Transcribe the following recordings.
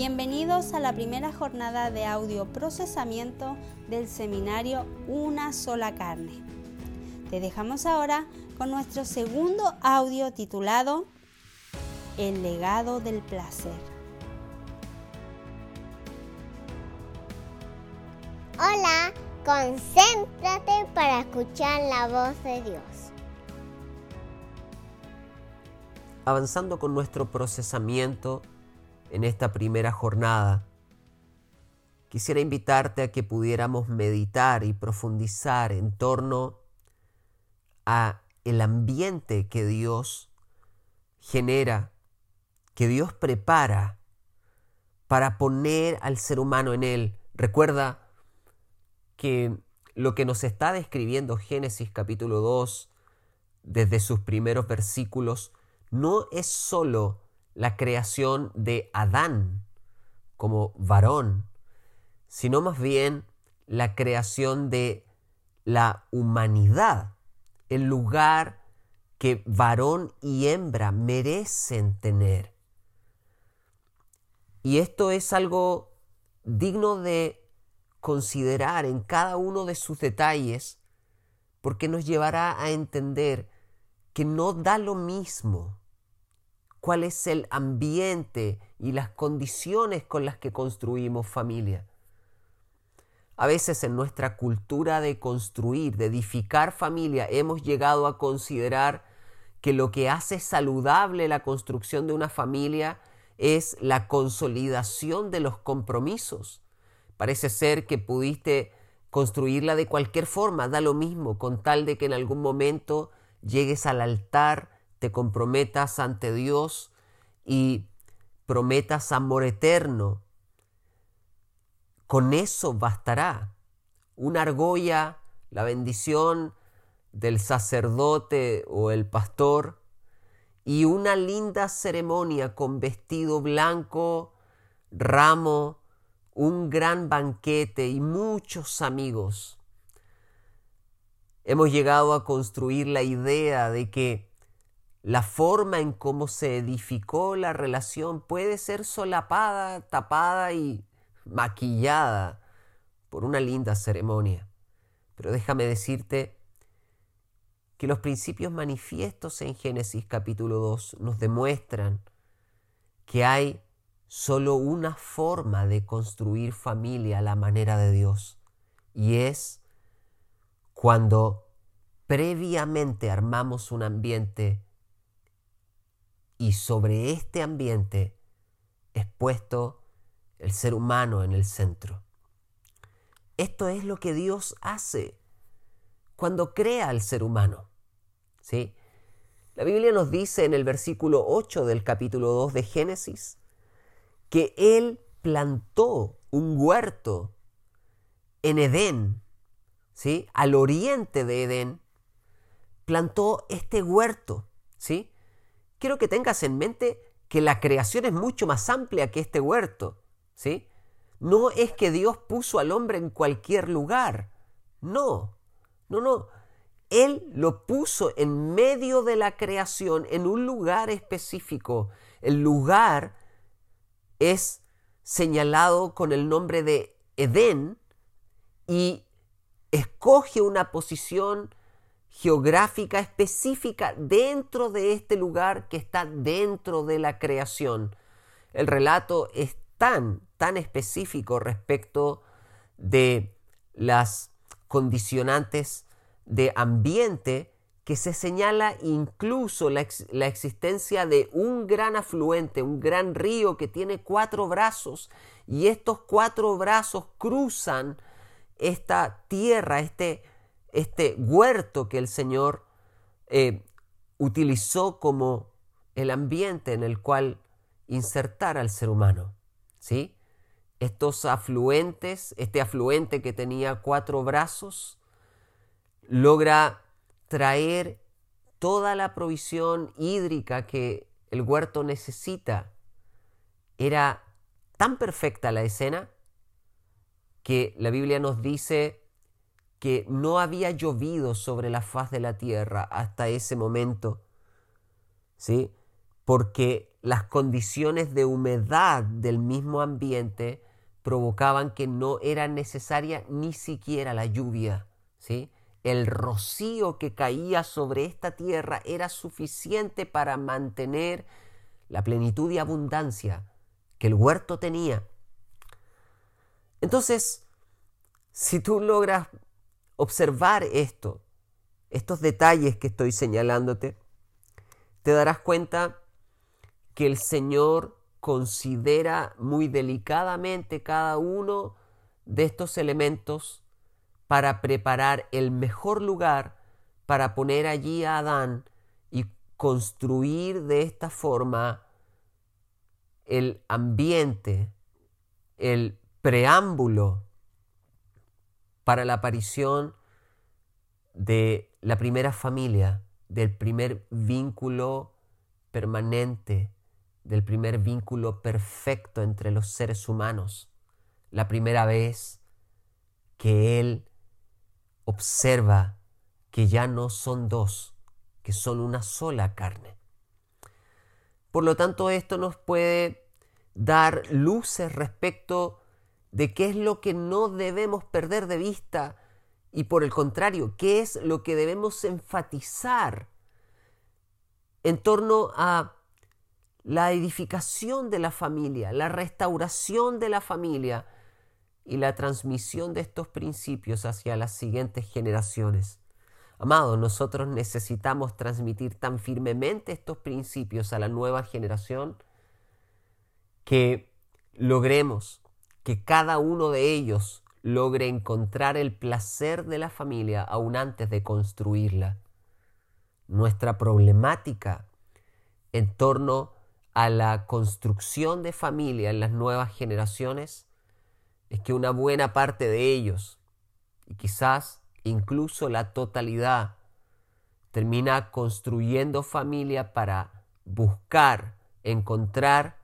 Bienvenidos a la primera jornada de audio procesamiento del seminario Una sola carne. Te dejamos ahora con nuestro segundo audio titulado El legado del placer. Hola, concéntrate para escuchar la voz de Dios. Avanzando con nuestro procesamiento en esta primera jornada, quisiera invitarte a que pudiéramos meditar y profundizar en torno a el ambiente que Dios genera, que Dios prepara para poner al ser humano en él. Recuerda que lo que nos está describiendo Génesis capítulo 2 desde sus primeros versículos no es sólo la creación de Adán como varón, sino más bien la creación de la humanidad, el lugar que varón y hembra merecen tener. Y esto es algo digno de considerar en cada uno de sus detalles, porque nos llevará a entender que no da lo mismo cuál es el ambiente y las condiciones con las que construimos familia. A veces en nuestra cultura de construir, de edificar familia, hemos llegado a considerar que lo que hace saludable la construcción de una familia es la consolidación de los compromisos. Parece ser que pudiste construirla de cualquier forma, da lo mismo, con tal de que en algún momento llegues al altar te comprometas ante Dios y prometas amor eterno. Con eso bastará. Una argolla, la bendición del sacerdote o el pastor y una linda ceremonia con vestido blanco, ramo, un gran banquete y muchos amigos. Hemos llegado a construir la idea de que la forma en cómo se edificó la relación puede ser solapada, tapada y maquillada por una linda ceremonia. Pero déjame decirte que los principios manifiestos en Génesis capítulo 2 nos demuestran que hay solo una forma de construir familia a la manera de Dios y es cuando previamente armamos un ambiente y sobre este ambiente es puesto el ser humano en el centro. Esto es lo que Dios hace cuando crea al ser humano. ¿sí? La Biblia nos dice en el versículo 8 del capítulo 2 de Génesis que Él plantó un huerto en Edén, ¿sí? al oriente de Edén, plantó este huerto. ¿sí? Quiero que tengas en mente que la creación es mucho más amplia que este huerto, ¿sí? No es que Dios puso al hombre en cualquier lugar, no, no, no. Él lo puso en medio de la creación, en un lugar específico. El lugar es señalado con el nombre de Edén y escoge una posición geográfica específica dentro de este lugar que está dentro de la creación. El relato es tan, tan específico respecto de las condicionantes de ambiente que se señala incluso la, la, existencia de un gran afluente, un gran río que tiene cuatro brazos y estos cuatro brazos cruzan esta tierra, este este huerto que el Señor eh, utilizó como el ambiente en el cual insertar al ser humano. ¿sí? Estos afluentes, este afluente que tenía cuatro brazos, logra traer toda la provisión hídrica que el huerto necesita. Era tan perfecta la escena que la Biblia nos dice que no había llovido sobre la faz de la tierra hasta ese momento. ¿Sí? porque las condiciones de humedad del mismo ambiente provocaban que no era necesaria ni siquiera la lluvia, ¿sí? El rocío que caía sobre esta tierra era suficiente para mantener la plenitud y abundancia que el huerto tenía. Entonces, si tú logras observar esto, estos detalles que estoy señalándote, te darás cuenta que el Señor considera muy delicadamente cada uno de estos elementos para preparar el mejor lugar para poner allí a Adán y construir de esta forma el ambiente, el preámbulo para la aparición de la primera familia, del primer vínculo permanente, del primer vínculo perfecto entre los seres humanos, la primera vez que Él observa que ya no son dos, que son una sola carne. Por lo tanto, esto nos puede dar luces respecto de qué es lo que no debemos perder de vista y por el contrario, qué es lo que debemos enfatizar en torno a la edificación de la familia, la restauración de la familia y la transmisión de estos principios hacia las siguientes generaciones. Amados, nosotros necesitamos transmitir tan firmemente estos principios a la nueva generación que logremos que cada uno de ellos logre encontrar el placer de la familia aún antes de construirla. Nuestra problemática en torno a la construcción de familia en las nuevas generaciones es que una buena parte de ellos, y quizás incluso la totalidad, termina construyendo familia para buscar, encontrar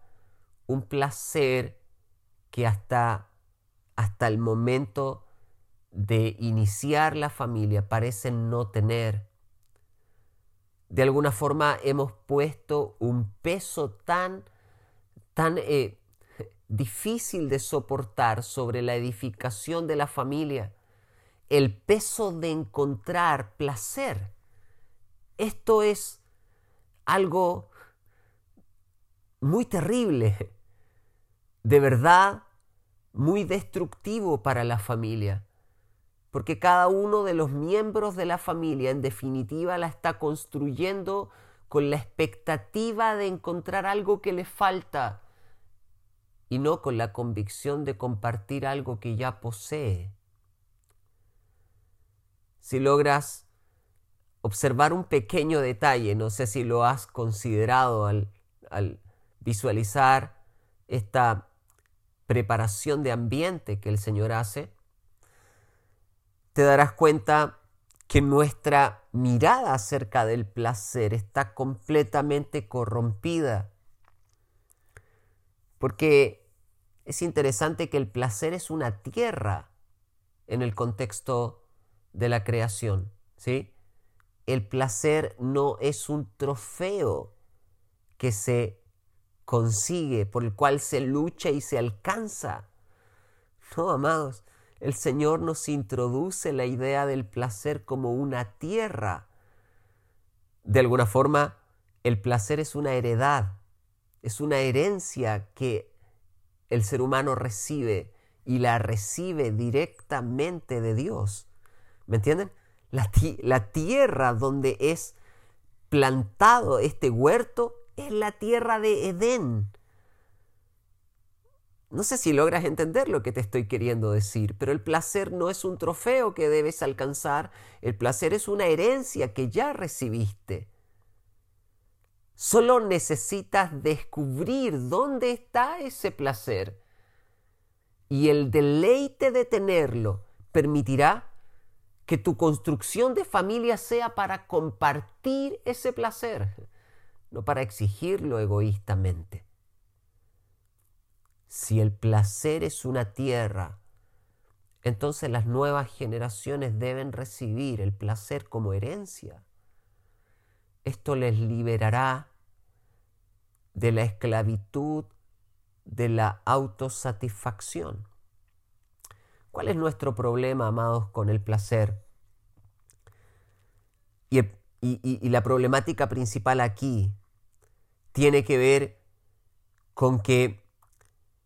un placer que hasta, hasta el momento de iniciar la familia parecen no tener. De alguna forma hemos puesto un peso tan, tan eh, difícil de soportar sobre la edificación de la familia, el peso de encontrar placer. Esto es algo muy terrible de verdad muy destructivo para la familia, porque cada uno de los miembros de la familia en definitiva la está construyendo con la expectativa de encontrar algo que le falta y no con la convicción de compartir algo que ya posee. Si logras observar un pequeño detalle, no sé si lo has considerado al, al visualizar esta preparación de ambiente que el Señor hace, te darás cuenta que nuestra mirada acerca del placer está completamente corrompida. Porque es interesante que el placer es una tierra en el contexto de la creación, ¿sí? El placer no es un trofeo que se consigue, por el cual se lucha y se alcanza. No, amados, el Señor nos introduce la idea del placer como una tierra. De alguna forma, el placer es una heredad, es una herencia que el ser humano recibe y la recibe directamente de Dios. ¿Me entienden? La, la tierra donde es plantado este huerto es la tierra de Edén. No sé si logras entender lo que te estoy queriendo decir, pero el placer no es un trofeo que debes alcanzar, el placer es una herencia que ya recibiste. Solo necesitas descubrir dónde está ese placer y el deleite de tenerlo permitirá que tu construcción de familia sea para compartir ese placer no para exigirlo egoístamente. Si el placer es una tierra, entonces las nuevas generaciones deben recibir el placer como herencia. Esto les liberará de la esclavitud de la autosatisfacción. ¿Cuál es nuestro problema, amados, con el placer? Y, y, la problemática principal aquí tiene que ver con que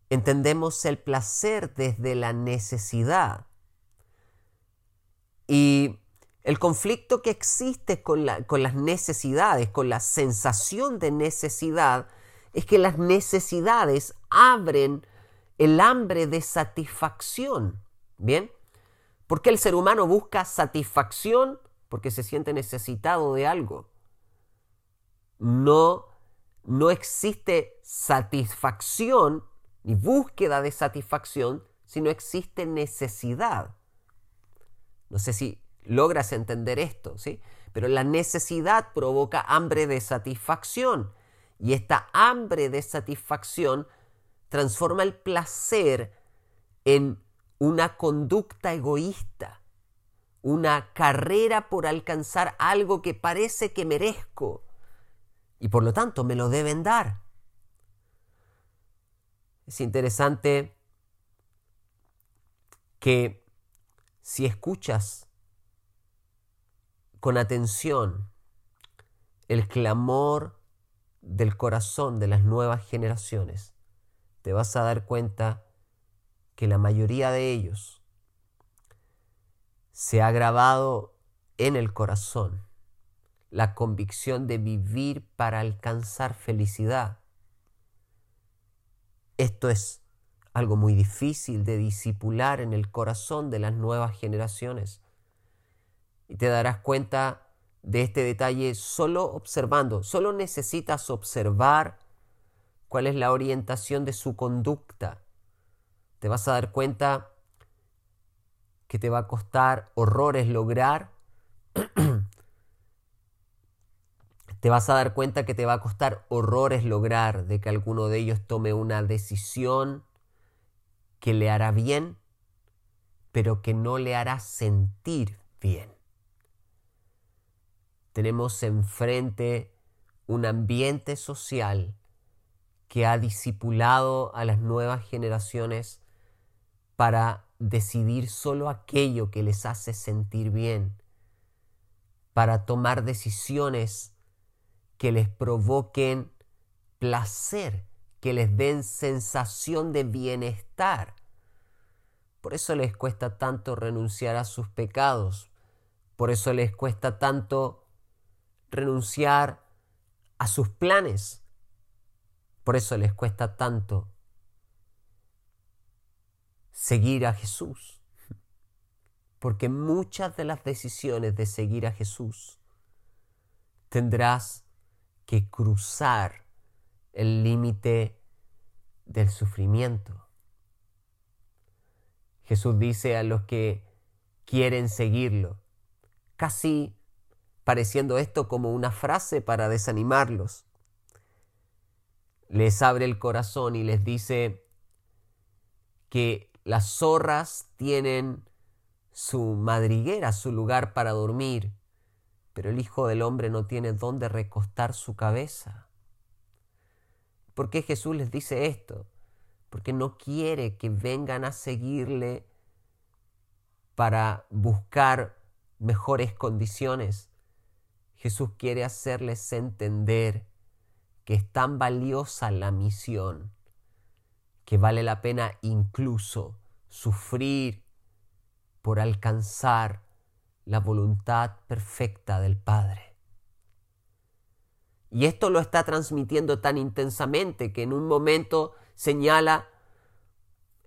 entendemos el placer desde la necesidad. Y el conflicto que existe con, con, las necesidades, con la sensación de necesidad, es que las necesidades abren el hambre de satisfacción. ¿Bien? ¿Por qué el ser humano busca satisfacción? Porque se siente necesitado de algo. No, no existe satisfacción ni búsqueda de satisfacción, sino existe necesidad. No sé si logras entender esto, ¿sí? Pero la necesidad provoca hambre de satisfacción y esta hambre de satisfacción transforma el placer en una conducta egoísta, una carrera por alcanzar algo que parece que merezco y por lo tanto me lo deben dar. Es interesante que si escuchas con atención el clamor del corazón de las nuevas generaciones, te vas a dar cuenta que la mayoría de ellos se ha grabado en el corazón la convicción de vivir para alcanzar felicidad. Esto es algo muy difícil de disipular en el corazón de las nuevas generaciones. Y te darás cuenta de este detalle solo observando, solo necesitas observar cuál es la orientación de su conducta. Te vas a dar cuenta que te va a costar horrores lograr. te vas a dar cuenta que te va a costar horrores lograr de que alguno de ellos tome una decisión que le hará bien, pero que no le hará sentir bien tenemos enfrente un ambiente social que ha discipulado a las nuevas generaciones para decidir solo aquello que les hace sentir bien, para tomar decisiones que les provoquen placer, que les den sensación de bienestar. Por eso les cuesta tanto renunciar a sus pecados, por eso les cuesta tanto renunciar a sus planes. Por eso les cuesta tanto seguir a Jesús. Porque muchas de las decisiones de seguir a Jesús tendrás que cruzar el límite del sufrimiento. Jesús dice a los que quieren seguirlo, casi pareciendo esto como una frase para desanimarlos. Les abre el corazón y les dice que las zorras tienen su madriguera, su lugar para dormir, pero el Hijo del Hombre no tiene dónde recostar su cabeza. ¿Por qué Jesús les dice esto? Porque no quiere que vengan a seguirle para buscar mejores condiciones, Jesús quiere hacerles entender que es tan valiosa la misión que vale la pena incluso sufrir por alcanzar la voluntad perfecta del Padre. Y esto lo está transmitiendo tan intensamente que en un momento señala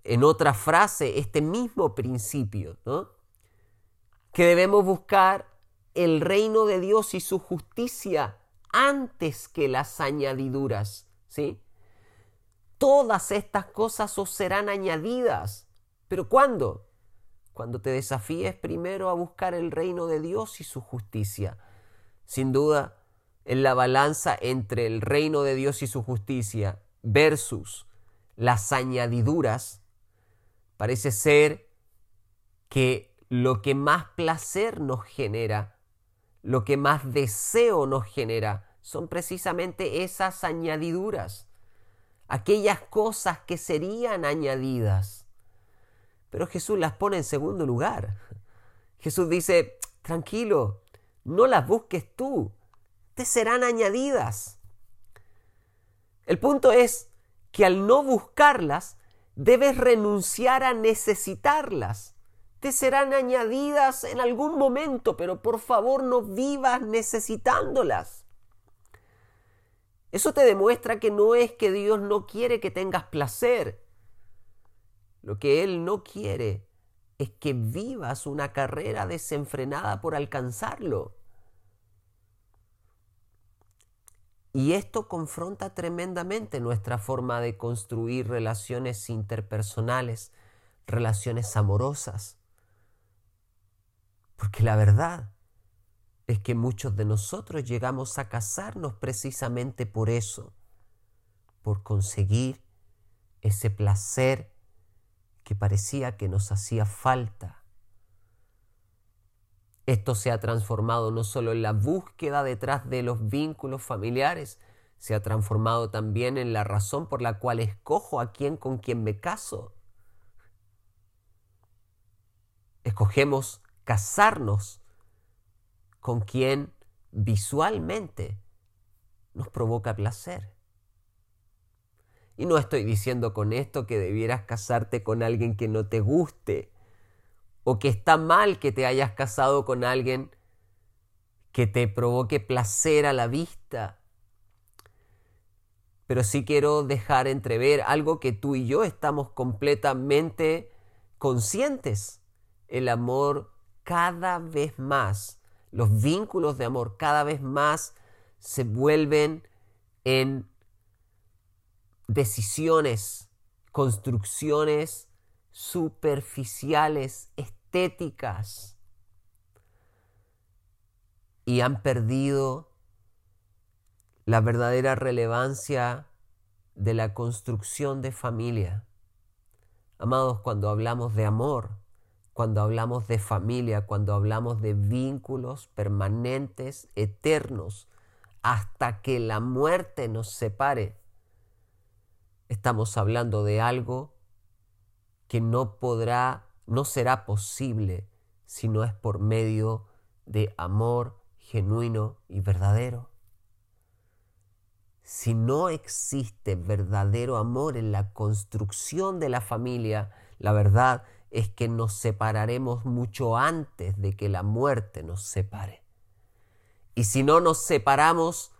en otra frase este mismo principio, ¿no? que debemos buscar el reino de Dios y su justicia antes que las añadiduras, ¿sí? Todas estas cosas os serán añadidas. ¿Pero cuándo? Cuando te desafíes primero a buscar el reino de Dios y su justicia. Sin duda, en la balanza entre el reino de Dios y su justicia versus las añadiduras, parece ser que lo que más placer nos genera lo que más deseo nos genera son precisamente esas añadiduras, aquellas cosas que serían añadidas. Pero Jesús las pone en segundo lugar. Jesús dice, tranquilo, no las busques tú, te serán añadidas. El punto es que al no buscarlas, debes renunciar a necesitarlas. Te serán añadidas en algún momento, pero por favor no vivas necesitándolas. Eso te demuestra que no es que Dios no quiere que tengas placer. Lo que Él no quiere es que vivas una carrera desenfrenada por alcanzarlo. Y esto confronta tremendamente nuestra forma de construir relaciones interpersonales, relaciones amorosas. Porque la verdad es que muchos de nosotros llegamos a casarnos precisamente por eso, por conseguir ese placer que parecía que nos hacía falta. Esto se ha transformado no solo en la búsqueda detrás de los vínculos familiares, se ha transformado también en la razón por la cual escojo a quién con quien me caso. Escogemos casarnos con quien visualmente nos provoca placer. Y no estoy diciendo con esto que debieras casarte con alguien que no te guste o que está mal que te hayas casado con alguien que te provoque placer a la vista. Pero sí quiero dejar entrever algo que tú y yo estamos completamente conscientes. El amor cada vez más, los vínculos de amor cada vez más se vuelven en decisiones, construcciones superficiales, estéticas, y han perdido la verdadera relevancia de la construcción de familia. Amados, cuando hablamos de amor, cuando hablamos de familia, cuando hablamos de vínculos permanentes, eternos, hasta que la muerte nos separe, estamos hablando de algo que no podrá, no será posible si no es por medio de amor genuino y verdadero. Si no existe verdadero amor en la construcción de la familia, la verdad es que nos separaremos mucho antes de que la muerte nos separe. Y si no nos separamos,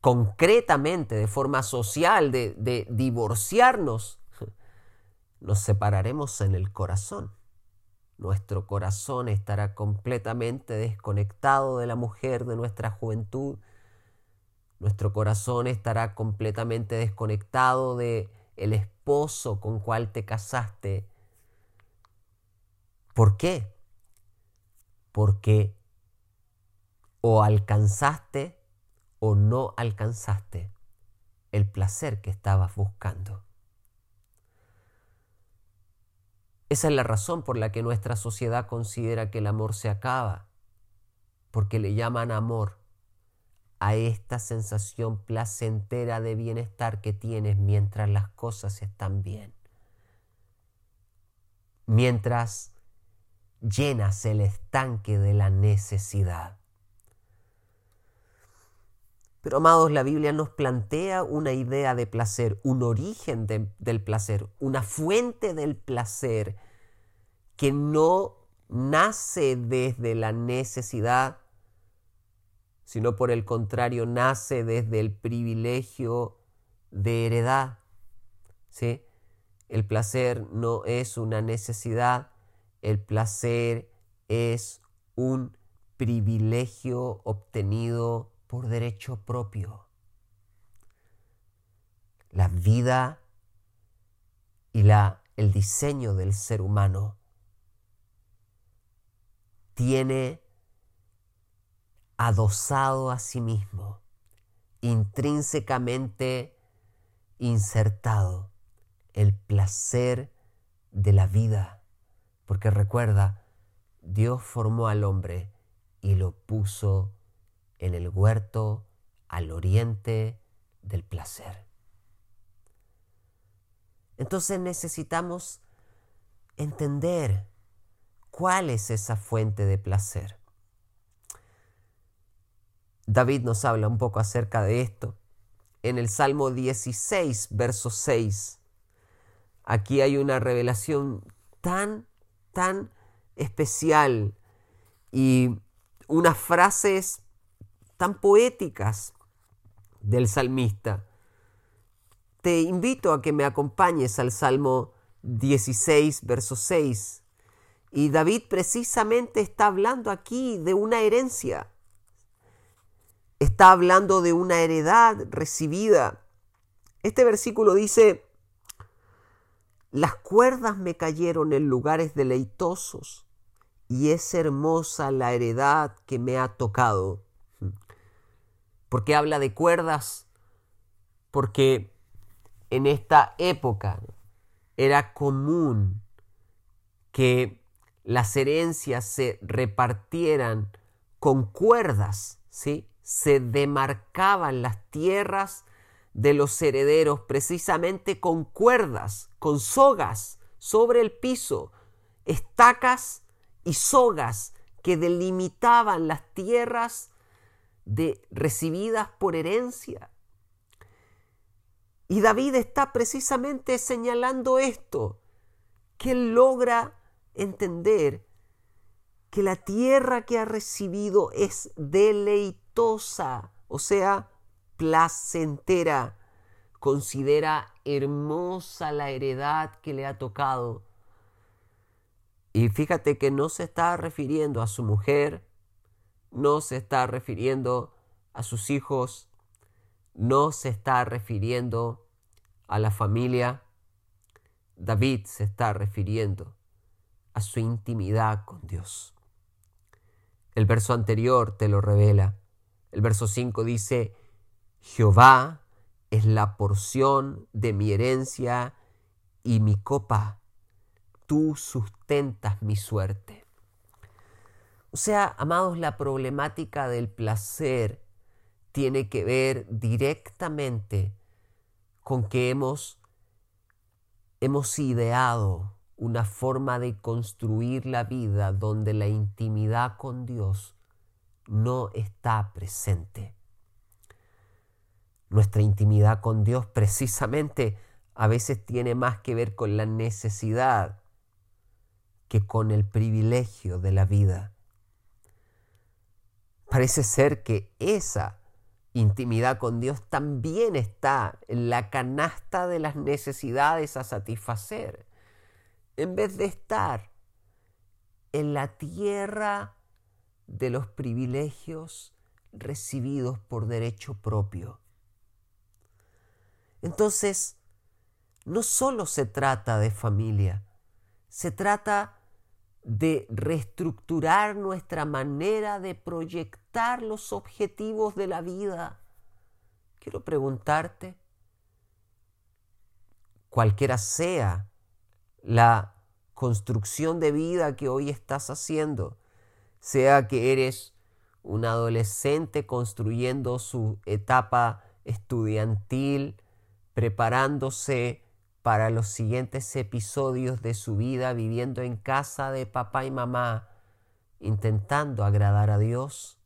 concretamente, de forma social, de, divorciarnos, nos separaremos en el corazón. Nuestro corazón estará completamente desconectado de la mujer de nuestra juventud. Nuestro corazón estará completamente desconectado de el esposo con cual te casaste. ¿Por qué? Porque o alcanzaste o no alcanzaste el placer que estabas buscando. Esa es la razón por la que nuestra sociedad considera que el amor se acaba, porque le llaman amor a esta sensación placentera de bienestar que tienes mientras las cosas están bien. Mientras llenas el estanque de la necesidad. Pero amados, la Biblia nos plantea una idea de placer, un origen del placer, una fuente del placer que no nace desde la necesidad, sino por el contrario nace desde el privilegio de heredad. ¿sí? El placer no es una necesidad, el placer es un privilegio obtenido por derecho propio. La vida y la, el diseño del ser humano tiene adosado a sí mismo, intrínsecamente insertado, el placer de la vida. Porque recuerda, Dios formó al hombre y lo puso en el huerto al oriente del placer. Entonces necesitamos entender cuál es esa fuente de placer. David nos habla un poco acerca de esto en el Salmo 16, verso 6. Aquí hay una revelación tan, tan especial y unas frases tan poéticas del salmista. Te invito a que me acompañes al Salmo 16, verso 6. Y David precisamente está hablando aquí de una herencia. Está hablando de una heredad recibida. Este versículo dice, las cuerdas me cayeron en lugares deleitosos y es hermosa la heredad que me ha tocado. Porque habla de cuerdas, porque en esta época era común que las herencias se repartieran con cuerdas, ¿sí? Se demarcaban las tierras de los herederos precisamente con cuerdas, con sogas sobre el piso, estacas y sogas que delimitaban las tierras de, recibidas por herencia. Y David está precisamente señalando esto, que él logra entender que la tierra que ha recibido es deleitosa, o sea, placentera. Considera hermosa la heredad que le ha tocado. Y fíjate que no se está refiriendo a su mujer, no se está refiriendo a sus hijos, no se está refiriendo a la familia. David se está refiriendo a su intimidad con Dios. El verso anterior te lo revela. El verso 5 dice, Jehová es la porción de mi herencia y mi copa. Tú sustentas mi suerte. O sea, amados, la problemática del placer tiene que ver directamente con que hemos, hemos ideado una forma de construir la vida donde la intimidad con Dios no está presente. Nuestra intimidad con Dios precisamente a veces tiene más que ver con la necesidad que con el privilegio de la vida. Parece ser que esa intimidad con Dios también está en la canasta de las necesidades a satisfacer, en vez de estar en la tierra de los privilegios recibidos por derecho propio. Entonces, no solo se trata de familia, se trata de reestructurar nuestra manera de proyectar los objetivos de la vida. Quiero preguntarte, cualquiera sea la construcción de vida que hoy estás haciendo, sea que eres un adolescente construyendo su etapa estudiantil, preparándose para los siguientes episodios de su vida viviendo en casa de papá y mamá, intentando agradar a Dios.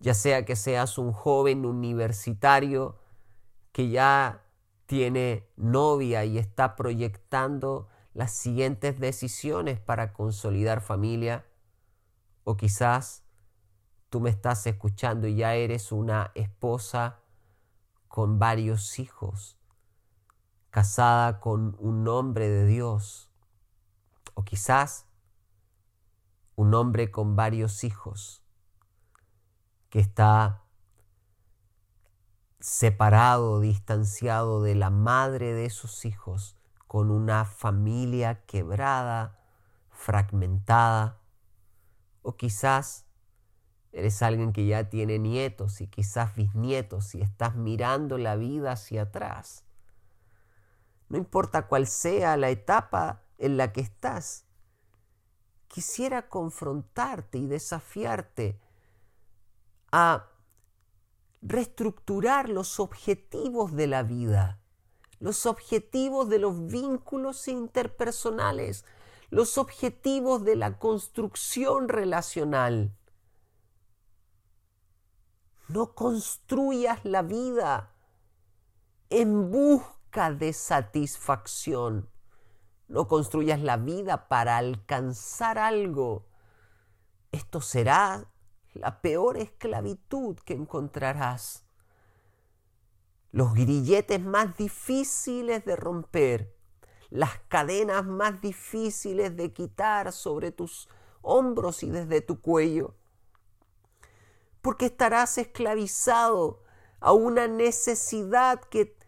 Ya sea que seas un joven universitario que ya tiene novia y está proyectando las siguientes decisiones para consolidar familia, o quizás tú me estás escuchando y ya eres una esposa con varios hijos casada con un hombre de Dios, o quizás un hombre con varios hijos que está separado, distanciado de la madre de sus hijos, con una familia quebrada, fragmentada, o quizás eres alguien que ya tiene nietos y quizás bisnietos y estás mirando la vida hacia atrás no importa cuál sea la etapa en la que estás. Quisiera confrontarte y desafiarte a reestructurar los objetivos de la vida, los objetivos de los vínculos interpersonales, los objetivos de la construcción relacional. No construyas la vida en busca de satisfacción. No construyas la vida para alcanzar algo. Esto será la peor esclavitud que encontrarás. Los grilletes más difíciles de romper, las cadenas más difíciles de quitar sobre tus hombros y desde tu cuello. Porque estarás esclavizado a una necesidad que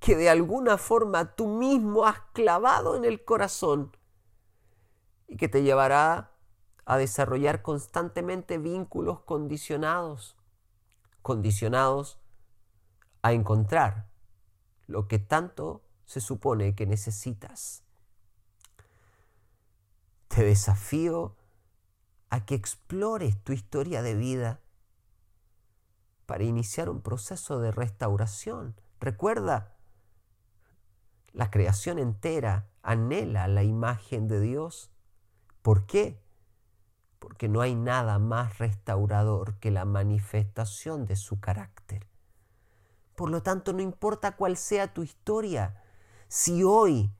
que de alguna forma tú mismo has clavado en el corazón y que te llevará a desarrollar constantemente vínculos condicionados, condicionados a encontrar lo que tanto se supone que necesitas. Te desafío a que explores tu historia de vida para iniciar un proceso de restauración. Recuerda, la creación entera anhela la imagen de Dios. ¿Por qué? Porque no hay nada más restaurador que la manifestación de su carácter. Por lo tanto, no importa cuál sea tu historia, si hoy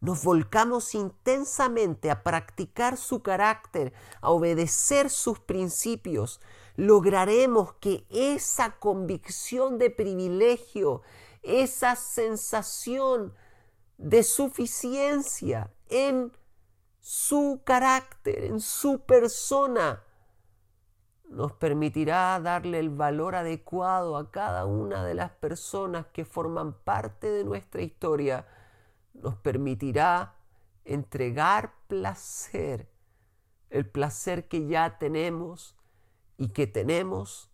nos volcamos intensamente a practicar su carácter, a obedecer sus principios, lograremos que esa convicción de privilegio, esa sensación de suficiencia en su carácter, en su persona, nos permitirá darle el valor adecuado a cada una de las personas que forman parte de nuestra historia, nos permitirá entregar placer, el placer que ya tenemos y que tenemos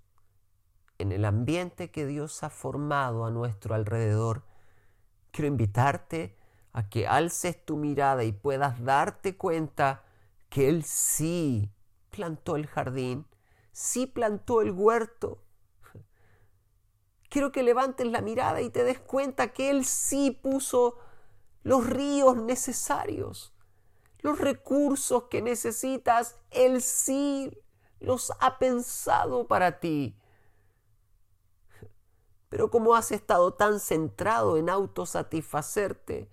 en el ambiente que Dios ha formado a nuestro alrededor, quiero invitarte a que alces tu mirada y puedas darte cuenta que Él sí plantó el jardín, sí plantó el huerto. Quiero que levantes la mirada y te des cuenta que Él sí puso los ríos necesarios, los recursos que necesitas, Él sí los ha pensado para ti. Pero como has estado tan centrado en autosatisfacerte,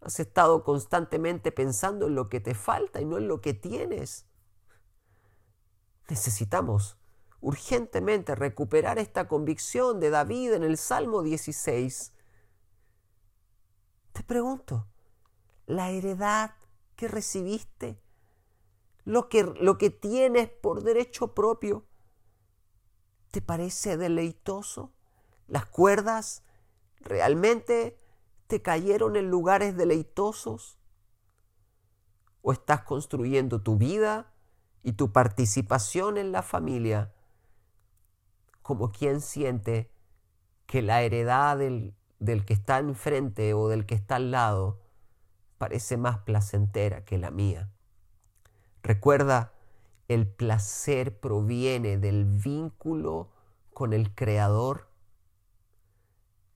has estado constantemente pensando en lo que te falta y no en lo que tienes. Necesitamos urgentemente recuperar esta convicción de David en el Salmo 16. Te pregunto, ¿la heredad que recibiste, lo que, lo que tienes por derecho propio, te parece deleitoso? Las cuerdas realmente te cayeron en lugares deleitosos. ¿O estás construyendo tu vida y tu participación en la familia como quien siente que la heredad del, del que está enfrente o del que está al lado parece más placentera que la mía? Recuerda, el placer proviene del vínculo con el Creador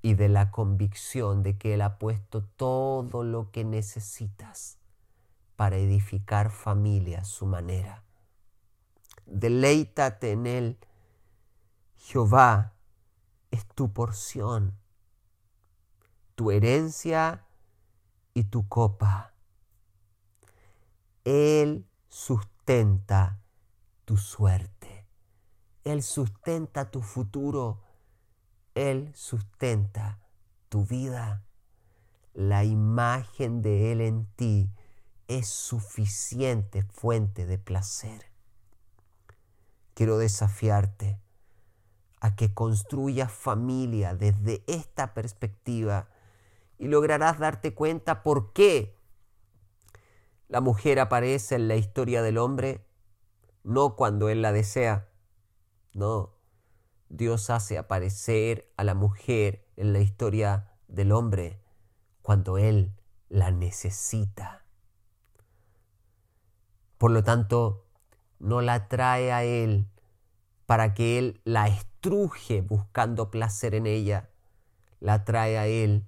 y de la convicción de que Él ha puesto todo lo que necesitas para edificar familia a su manera. Deleítate en Él. Jehová es tu porción, tu herencia y tu copa. Él sustenta tu suerte. Él sustenta tu futuro él sustenta tu vida. La imagen de Él en ti es suficiente fuente de placer. Quiero desafiarte a que construyas familia desde esta perspectiva y lograrás darte cuenta por qué la mujer aparece en la historia del hombre, no cuando él la desea, no, Dios hace aparecer a la mujer en la historia del hombre cuando Él la necesita. Por lo tanto, no la trae a Él para que Él la estudie truje buscando placer en ella, la trae a Él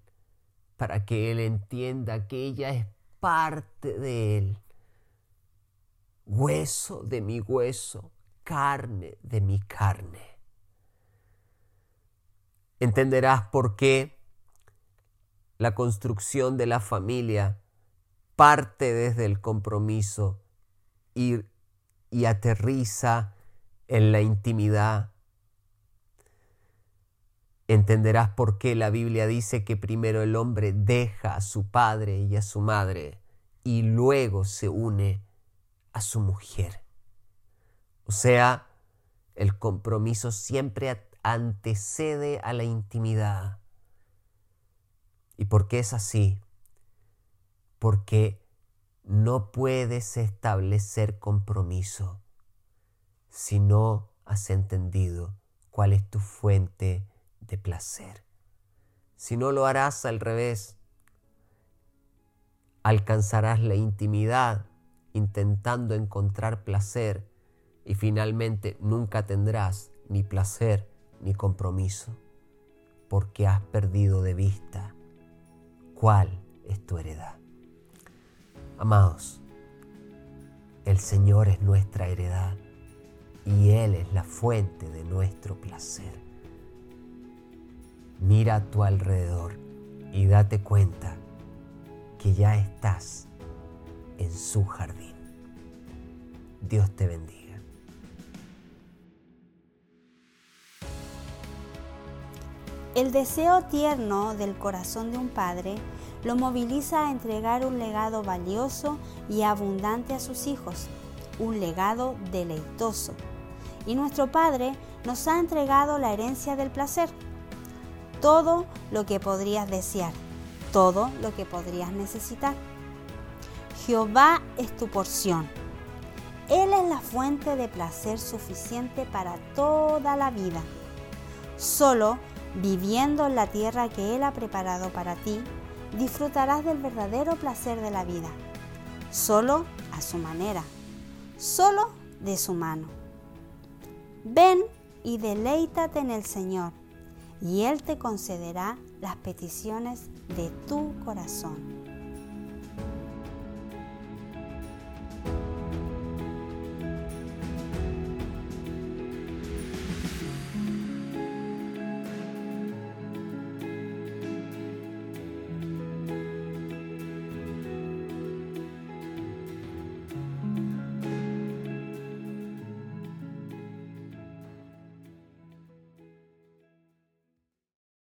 para que Él entienda que ella es parte de Él, hueso de mi hueso, carne de mi carne. Entenderás por qué la construcción de la familia parte desde el compromiso y, y aterriza en la intimidad. Entenderás por qué la Biblia dice que primero el hombre deja a su padre y a su madre y luego se une a su mujer. O sea, el compromiso siempre antecede a la intimidad. ¿Y por qué es así? Porque no puedes establecer compromiso si no has entendido cuál es tu fuente placer. Si no lo harás al revés, alcanzarás la intimidad intentando encontrar placer y finalmente nunca tendrás ni placer ni compromiso porque has perdido de vista cuál es tu heredad. Amados, el Señor es nuestra heredad y Él es la fuente de nuestro placer. Mira a tu alrededor y date cuenta que ya estás en su jardín. Dios te bendiga. El deseo tierno del corazón de un padre lo moviliza a entregar un legado valioso y abundante a sus hijos, un legado deleitoso. Y nuestro Padre nos ha entregado la herencia del placer, todo lo que podrías desear, todo lo que podrías necesitar. Jehová es tu porción. Él es la fuente de placer suficiente para toda la vida. Solo viviendo en la tierra que Él ha preparado para ti, disfrutarás del verdadero placer de la vida, solo a su manera, solo de su mano. Ven y deleítate en el Señor, y Él te concederá las peticiones de tu corazón.